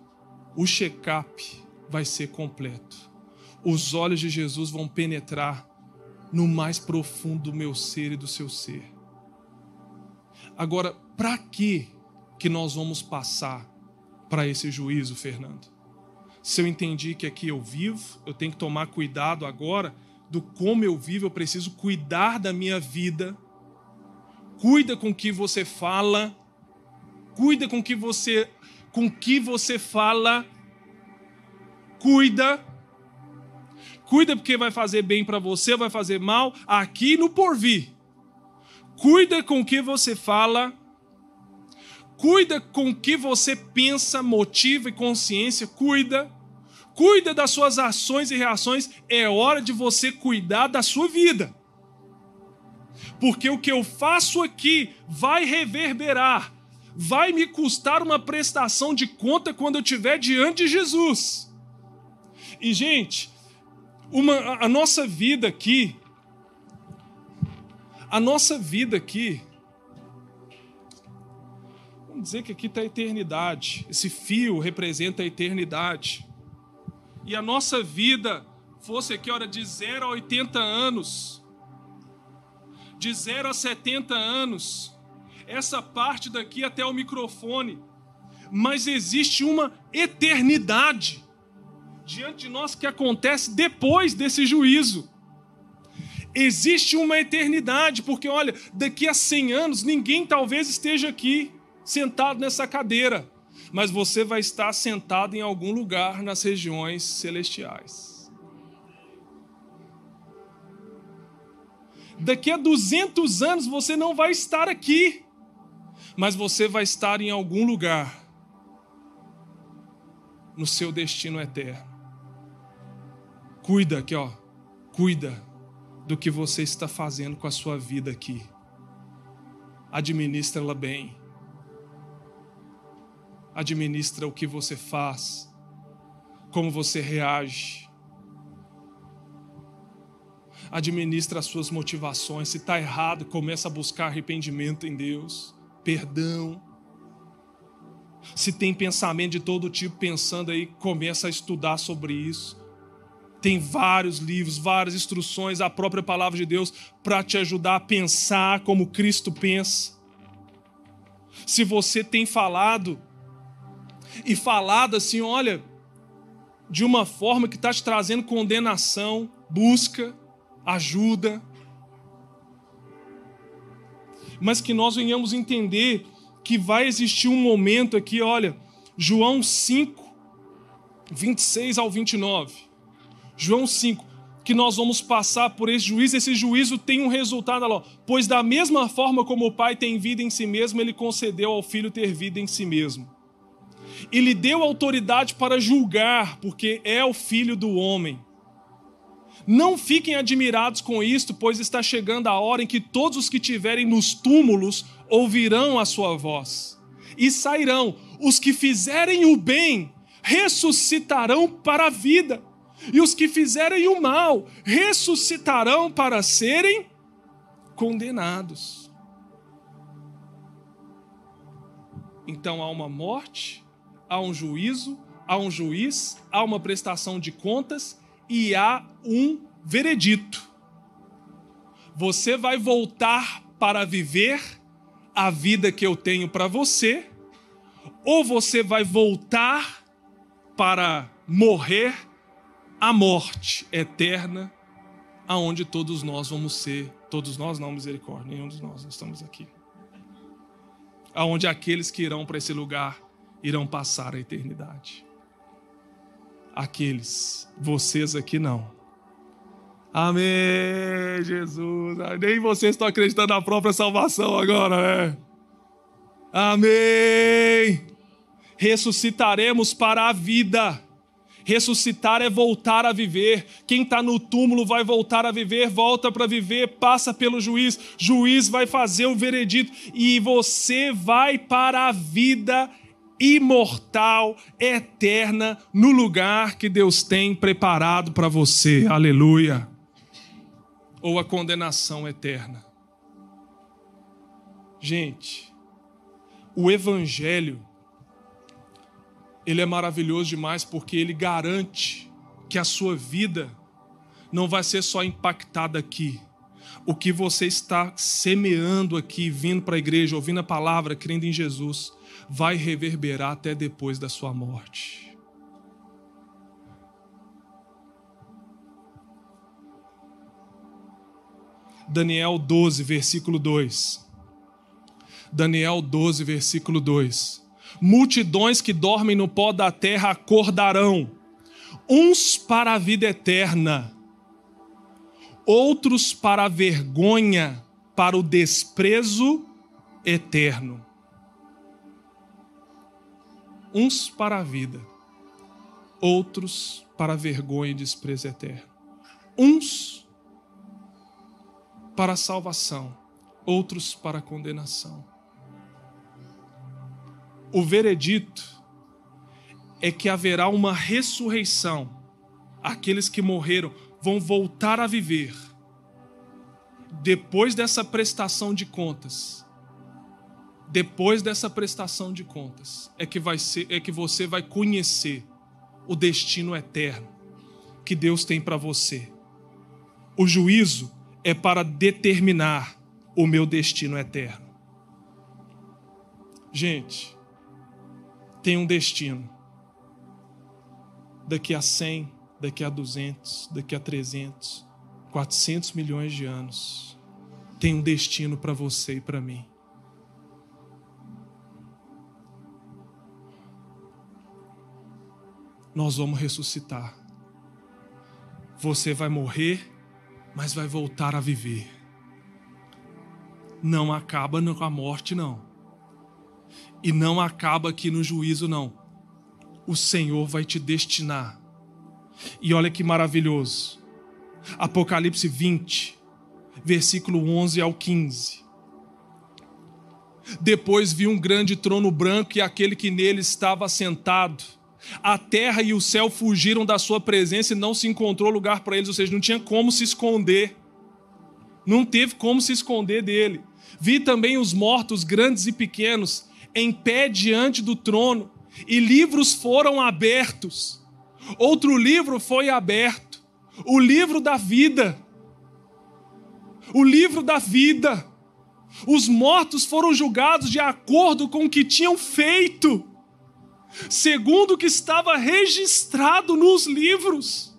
o check-up vai ser completo. Os olhos de Jesus vão penetrar no mais profundo do meu ser e do seu ser. Agora, para que que nós vamos passar para esse juízo, Fernando? Se eu entendi que aqui eu vivo, eu tenho que tomar cuidado agora do como eu vivo, eu preciso cuidar da minha vida. Cuida com que você fala, cuida com que você com que você fala, cuida Cuida porque vai fazer bem para você, vai fazer mal aqui no porvir. Cuida com o que você fala. Cuida com o que você pensa, motiva e consciência. Cuida. Cuida das suas ações e reações. É hora de você cuidar da sua vida. Porque o que eu faço aqui vai reverberar, vai me custar uma prestação de conta quando eu estiver diante de Jesus. E, gente, uma, a nossa vida aqui, a nossa vida aqui, vamos dizer que aqui está a eternidade, esse fio representa a eternidade, e a nossa vida fosse aqui, hora de 0 a 80 anos, de 0 a 70 anos, essa parte daqui até o microfone, mas existe uma eternidade diante de nós que acontece depois desse juízo. Existe uma eternidade, porque olha, daqui a 100 anos ninguém talvez esteja aqui sentado nessa cadeira, mas você vai estar sentado em algum lugar nas regiões celestiais. Daqui a 200 anos você não vai estar aqui, mas você vai estar em algum lugar no seu destino eterno. Cuida aqui, ó. Cuida do que você está fazendo com a sua vida aqui. Administra-la bem. Administra o que você faz, como você reage. Administra as suas motivações. Se está errado, começa a buscar arrependimento em Deus, perdão. Se tem pensamento de todo tipo pensando aí, começa a estudar sobre isso. Tem vários livros, várias instruções, a própria palavra de Deus para te ajudar a pensar como Cristo pensa. Se você tem falado e falado assim, olha, de uma forma que está te trazendo condenação, busca, ajuda. Mas que nós venhamos entender que vai existir um momento aqui, olha, João 5, 26 ao 29. João 5, que nós vamos passar por esse juízo, esse juízo tem um resultado, pois da mesma forma como o Pai tem vida em si mesmo, ele concedeu ao Filho ter vida em si mesmo. E lhe deu autoridade para julgar, porque é o Filho do homem. Não fiquem admirados com isto, pois está chegando a hora em que todos os que tiverem nos túmulos ouvirão a sua voz e sairão. Os que fizerem o bem ressuscitarão para a vida, e os que fizerem o mal ressuscitarão para serem condenados. Então há uma morte, há um juízo, há um juiz, há uma prestação de contas e há um veredito. Você vai voltar para viver a vida que eu tenho para você, ou você vai voltar para morrer a morte eterna, aonde todos nós vamos ser, todos nós não, misericórdia, nenhum de nós estamos aqui. Aonde aqueles que irão para esse lugar irão passar a eternidade. Aqueles, vocês aqui não. Amém, Jesus. Nem vocês estão acreditando na própria salvação agora, né? Amém. Ressuscitaremos para a vida. Ressuscitar é voltar a viver. Quem está no túmulo vai voltar a viver, volta para viver, passa pelo juiz. Juiz vai fazer o veredito e você vai para a vida imortal, eterna, no lugar que Deus tem preparado para você. Aleluia. Ou a condenação eterna. Gente, o Evangelho ele é maravilhoso demais porque ele garante que a sua vida não vai ser só impactada aqui. O que você está semeando aqui, vindo para a igreja, ouvindo a palavra, crendo em Jesus, vai reverberar até depois da sua morte. Daniel 12, versículo 2. Daniel 12, versículo 2 multidões que dormem no pó da terra acordarão, uns para a vida eterna, outros para a vergonha, para o desprezo eterno. Uns para a vida, outros para a vergonha e desprezo eterno. Uns para a salvação, outros para a condenação. O veredito é que haverá uma ressurreição. Aqueles que morreram vão voltar a viver depois dessa prestação de contas. Depois dessa prestação de contas é que vai ser é que você vai conhecer o destino eterno que Deus tem para você. O juízo é para determinar o meu destino eterno. Gente, tem um destino. Daqui a 100, daqui a 200, daqui a 300, 400 milhões de anos, tem um destino para você e para mim. Nós vamos ressuscitar. Você vai morrer, mas vai voltar a viver. Não acaba com a morte, não. E não acaba aqui no juízo, não. O Senhor vai te destinar. E olha que maravilhoso. Apocalipse 20, versículo 11 ao 15. Depois vi um grande trono branco e aquele que nele estava sentado. A terra e o céu fugiram da sua presença e não se encontrou lugar para eles, ou seja, não tinha como se esconder. Não teve como se esconder dele. Vi também os mortos, grandes e pequenos, em pé diante do trono, e livros foram abertos. Outro livro foi aberto, o livro da vida. O livro da vida. Os mortos foram julgados de acordo com o que tinham feito, segundo o que estava registrado nos livros.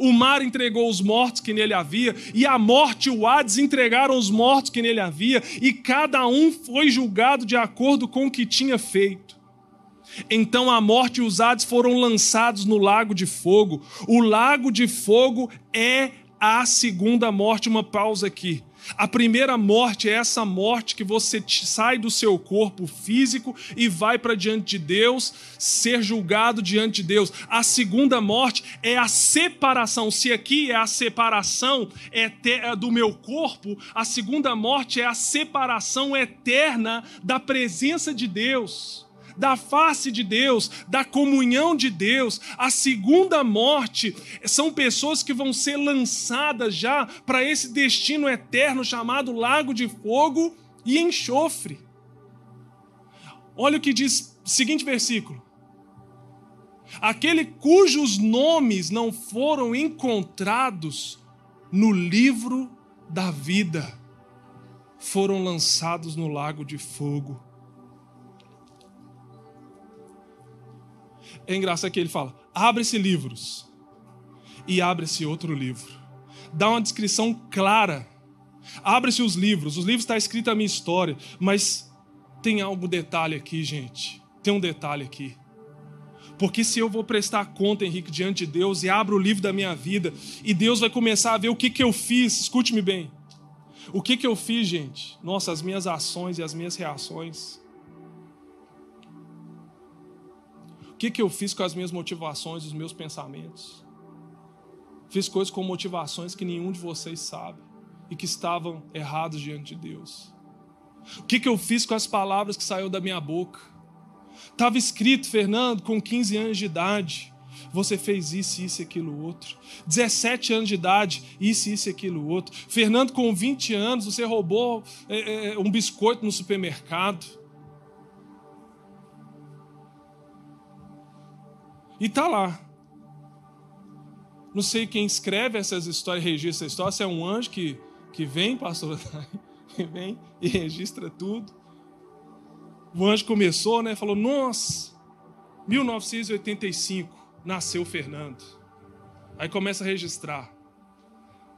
O mar entregou os mortos que nele havia, e a morte e o Hades entregaram os mortos que nele havia, e cada um foi julgado de acordo com o que tinha feito. Então a morte e os Hades foram lançados no lago de fogo. O lago de fogo é a segunda morte. Uma pausa aqui. A primeira morte é essa morte que você sai do seu corpo físico e vai para diante de Deus, ser julgado diante de Deus. A segunda morte é a separação. Se aqui é a separação é do meu corpo, a segunda morte é a separação eterna da presença de Deus da face de Deus, da comunhão de Deus. A segunda morte são pessoas que vão ser lançadas já para esse destino eterno chamado lago de fogo e enxofre. Olha o que diz seguinte versículo. Aquele cujos nomes não foram encontrados no livro da vida foram lançados no lago de fogo É engraçado que ele fala: abre-se livros. E abre-se outro livro. Dá uma descrição clara. Abre-se os livros. Os livros está escrito a minha história. Mas tem algo detalhe aqui, gente. Tem um detalhe aqui. Porque se eu vou prestar conta, Henrique, diante de Deus e abro o livro da minha vida, e Deus vai começar a ver o que, que eu fiz, escute-me bem. O que, que eu fiz, gente? Nossa, as minhas ações e as minhas reações. Que, que eu fiz com as minhas motivações, os meus pensamentos? Fiz coisas com motivações que nenhum de vocês sabe e que estavam errados diante de Deus. O que, que eu fiz com as palavras que saiu da minha boca? Estava escrito, Fernando, com 15 anos de idade, você fez isso, isso e aquilo outro. 17 anos de idade, isso, isso e aquilo outro. Fernando, com 20 anos, você roubou é, é, um biscoito no supermercado. E tá lá. Não sei quem escreve essas histórias, registra essa história, se é um anjo que, que vem, pastor, que vem e registra tudo. O anjo começou, né? Falou: Nossa, 1985 nasceu Fernando. Aí começa a registrar.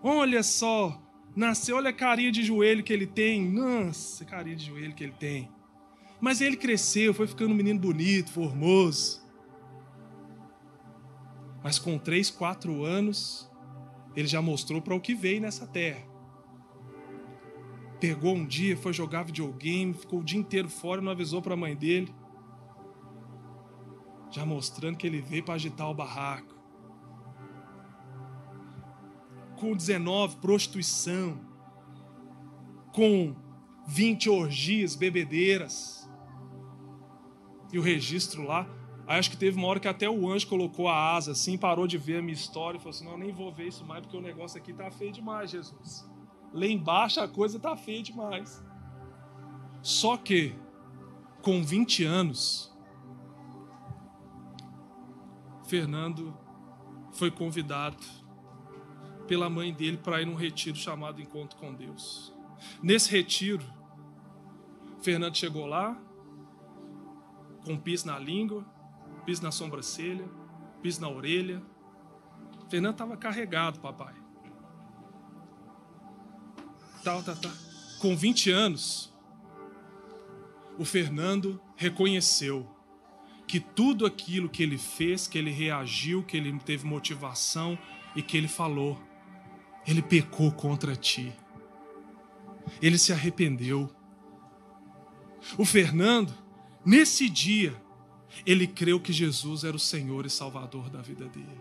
Olha só, nasceu, olha a carinha de joelho que ele tem. Nossa, carinha de joelho que ele tem. Mas ele cresceu, foi ficando um menino bonito, formoso. Mas com três, quatro anos, ele já mostrou para o que veio nessa terra. Pegou um dia, foi jogar videogame, ficou o dia inteiro fora e não avisou para a mãe dele. Já mostrando que ele veio para agitar o barraco. Com 19, prostituição. Com 20 orgias, bebedeiras. E o registro lá Aí acho que teve uma hora que até o anjo colocou a asa assim, parou de ver a minha história e falou assim: Não, nem vou ver isso mais porque o negócio aqui tá feio demais, Jesus. Lá embaixo a coisa tá feia demais. Só que, com 20 anos, Fernando foi convidado pela mãe dele para ir num retiro chamado Encontro com Deus. Nesse retiro, Fernando chegou lá, com pis na língua, piso na sobrancelha, piso na orelha. Fernando estava carregado, papai. Tal, tá, tá. Com 20 anos, o Fernando reconheceu que tudo aquilo que ele fez, que ele reagiu, que ele teve motivação e que ele falou, ele pecou contra ti. Ele se arrependeu. O Fernando, nesse dia, ele creu que Jesus era o Senhor e Salvador da vida dele.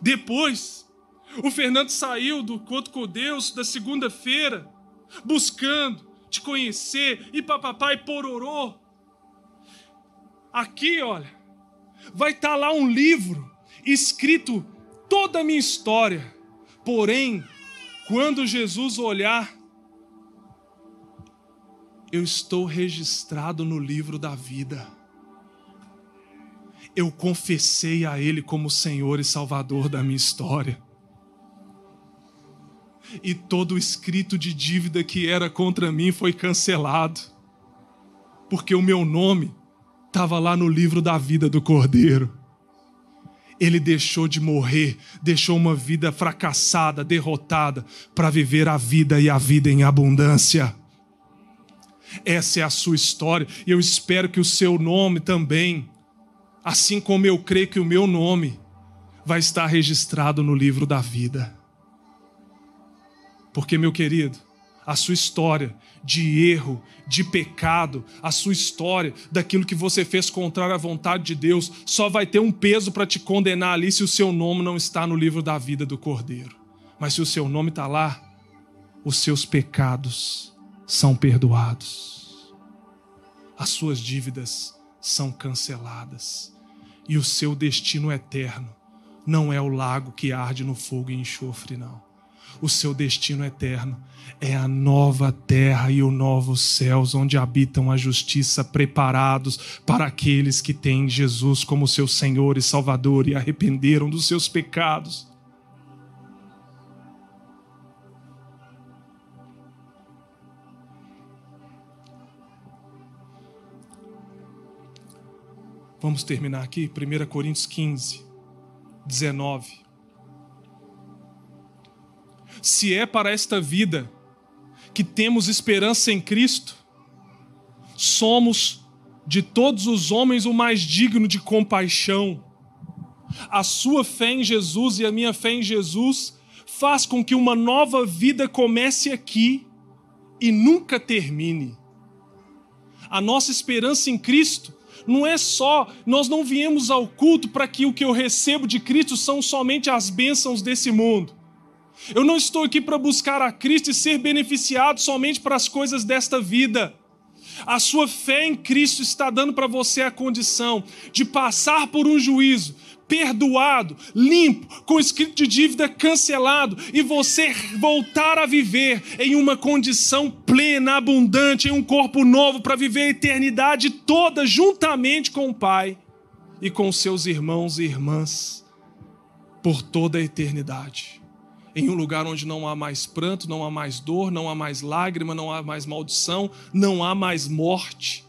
Depois, o Fernando saiu do Conto com Deus da segunda-feira, buscando te conhecer, e papapá e pororô. Aqui, olha, vai estar tá lá um livro escrito toda a minha história. Porém, quando Jesus olhar eu estou registrado no livro da vida. Eu confessei a Ele como Senhor e Salvador da minha história. E todo o escrito de dívida que era contra mim foi cancelado, porque o meu nome estava lá no livro da vida do Cordeiro. Ele deixou de morrer, deixou uma vida fracassada, derrotada, para viver a vida e a vida em abundância. Essa é a sua história, e eu espero que o seu nome também, assim como eu creio que o meu nome, vai estar registrado no livro da vida. Porque, meu querido, a sua história de erro, de pecado, a sua história daquilo que você fez contrário à vontade de Deus, só vai ter um peso para te condenar ali se o seu nome não está no livro da vida do Cordeiro. Mas se o seu nome está lá, os seus pecados são perdoados, as suas dívidas são canceladas, e o seu destino eterno não é o lago que arde no fogo e enxofre, não. O seu destino eterno é a nova terra e o novo céus, onde habitam a justiça, preparados para aqueles que têm Jesus como seu Senhor e Salvador e arrependeram dos seus pecados. Vamos terminar aqui, 1 Coríntios 15, 19 se é para esta vida que temos esperança em Cristo, somos de todos os homens o mais digno de compaixão. A sua fé em Jesus e a minha fé em Jesus faz com que uma nova vida comece aqui e nunca termine. A nossa esperança em Cristo não é só, nós não viemos ao culto para que o que eu recebo de Cristo são somente as bênçãos desse mundo. Eu não estou aqui para buscar a Cristo e ser beneficiado somente para as coisas desta vida. A sua fé em Cristo está dando para você a condição de passar por um juízo, perdoado, limpo, com escrito de dívida cancelado, e você voltar a viver em uma condição plena, abundante, em um corpo novo, para viver a eternidade toda juntamente com o Pai e com seus irmãos e irmãs por toda a eternidade em um lugar onde não há mais pranto, não há mais dor, não há mais lágrima, não há mais maldição, não há mais morte.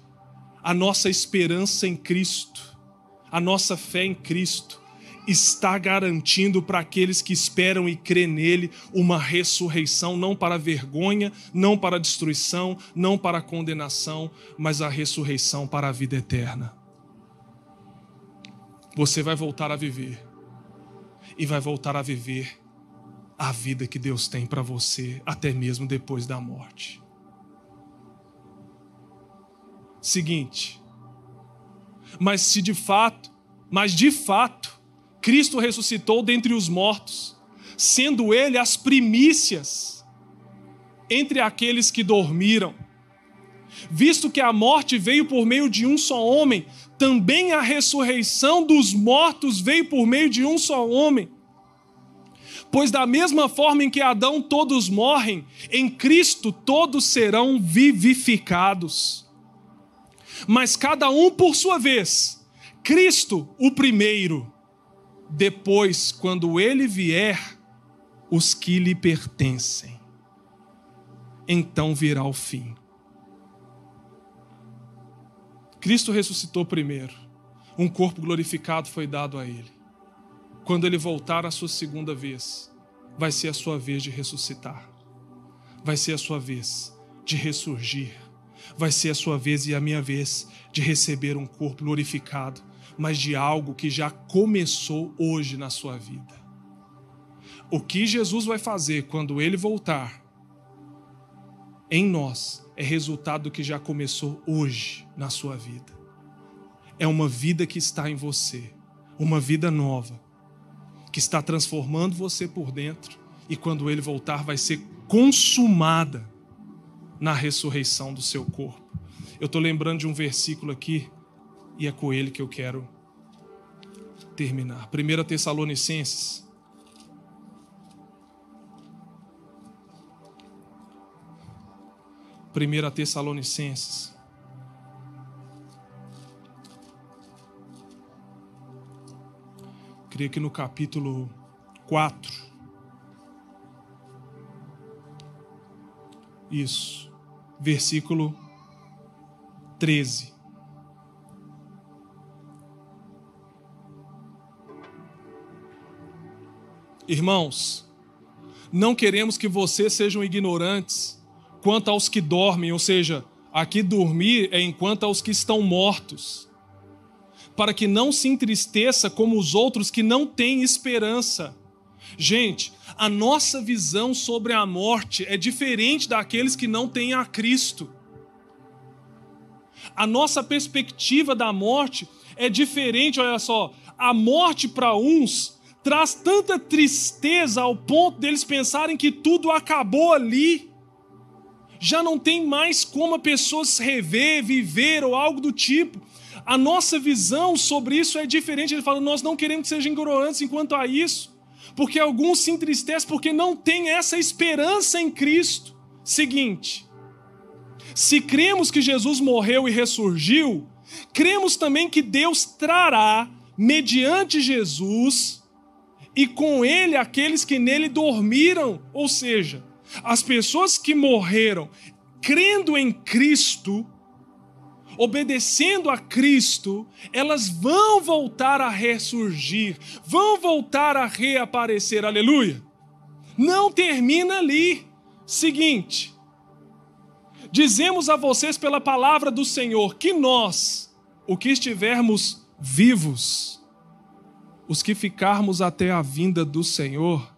A nossa esperança em Cristo, a nossa fé em Cristo, está garantindo para aqueles que esperam e crê nele uma ressurreição, não para vergonha, não para destruição, não para condenação, mas a ressurreição para a vida eterna. Você vai voltar a viver, e vai voltar a viver a vida que Deus tem para você, até mesmo depois da morte. Seguinte, mas se de fato, mas de fato, Cristo ressuscitou dentre os mortos, sendo Ele as primícias entre aqueles que dormiram. Visto que a morte veio por meio de um só homem, também a ressurreição dos mortos veio por meio de um só homem. Pois, da mesma forma em que Adão todos morrem, em Cristo todos serão vivificados. Mas cada um por sua vez. Cristo, o primeiro. Depois, quando ele vier, os que lhe pertencem. Então virá o fim. Cristo ressuscitou primeiro. Um corpo glorificado foi dado a ele quando ele voltar a sua segunda vez, vai ser a sua vez de ressuscitar. Vai ser a sua vez de ressurgir. Vai ser a sua vez e a minha vez de receber um corpo glorificado, mas de algo que já começou hoje na sua vida. O que Jesus vai fazer quando ele voltar em nós é resultado do que já começou hoje na sua vida. É uma vida que está em você, uma vida nova que está transformando você por dentro e quando ele voltar vai ser consumada na ressurreição do seu corpo. Eu estou lembrando de um versículo aqui e é com ele que eu quero terminar. 1 Tessalonicenses. Primeira Tessalonicenses creio que no capítulo 4. Isso, versículo 13. Irmãos, não queremos que vocês sejam ignorantes quanto aos que dormem, ou seja, aqui dormir é enquanto aos que estão mortos, para que não se entristeça como os outros que não têm esperança. Gente, a nossa visão sobre a morte é diferente daqueles que não têm a Cristo. A nossa perspectiva da morte é diferente, olha só. A morte para uns traz tanta tristeza ao ponto deles pensarem que tudo acabou ali. Já não tem mais como a pessoa se rever, viver ou algo do tipo. A nossa visão sobre isso é diferente. Ele fala: nós não queremos que sejam ignorantes enquanto a isso, porque alguns se entristecem porque não têm essa esperança em Cristo. Seguinte, se cremos que Jesus morreu e ressurgiu, cremos também que Deus trará, mediante Jesus, e com ele aqueles que nele dormiram, ou seja, as pessoas que morreram crendo em Cristo, obedecendo a Cristo, elas vão voltar a ressurgir, vão voltar a reaparecer. Aleluia! Não termina ali. Seguinte, dizemos a vocês pela palavra do Senhor que nós, o que estivermos vivos, os que ficarmos até a vinda do Senhor,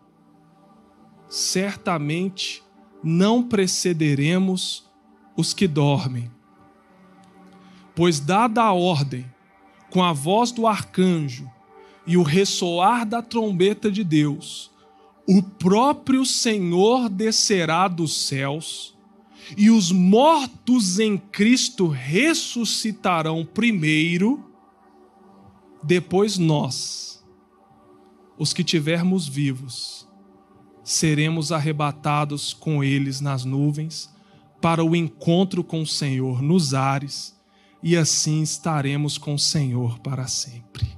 certamente não precederemos os que dormem. Pois, dada a ordem, com a voz do arcanjo e o ressoar da trombeta de Deus, o próprio Senhor descerá dos céus, e os mortos em Cristo ressuscitarão primeiro, depois nós os que tivermos vivos, seremos arrebatados com eles nas nuvens para o encontro com o Senhor nos ares, e assim estaremos com o Senhor para sempre.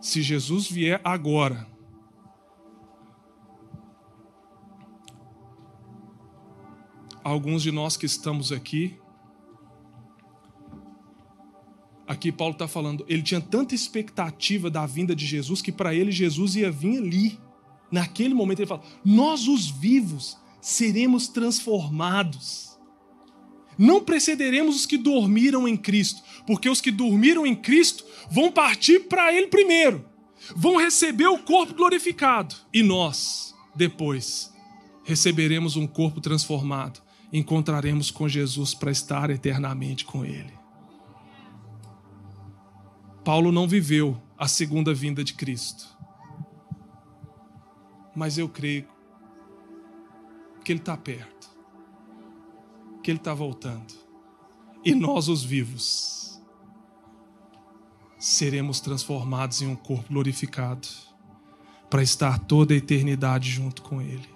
Se Jesus vier agora, alguns de nós que estamos aqui Aqui Paulo está falando, ele tinha tanta expectativa da vinda de Jesus que para ele Jesus ia vir ali. Naquele momento ele fala: Nós, os vivos, seremos transformados. Não precederemos os que dormiram em Cristo, porque os que dormiram em Cristo vão partir para Ele primeiro, vão receber o corpo glorificado, e nós, depois, receberemos um corpo transformado, encontraremos com Jesus para estar eternamente com Ele. Paulo não viveu a segunda vinda de Cristo. Mas eu creio que Ele está perto, que Ele está voltando. E nós, os vivos, seremos transformados em um corpo glorificado para estar toda a eternidade junto com Ele.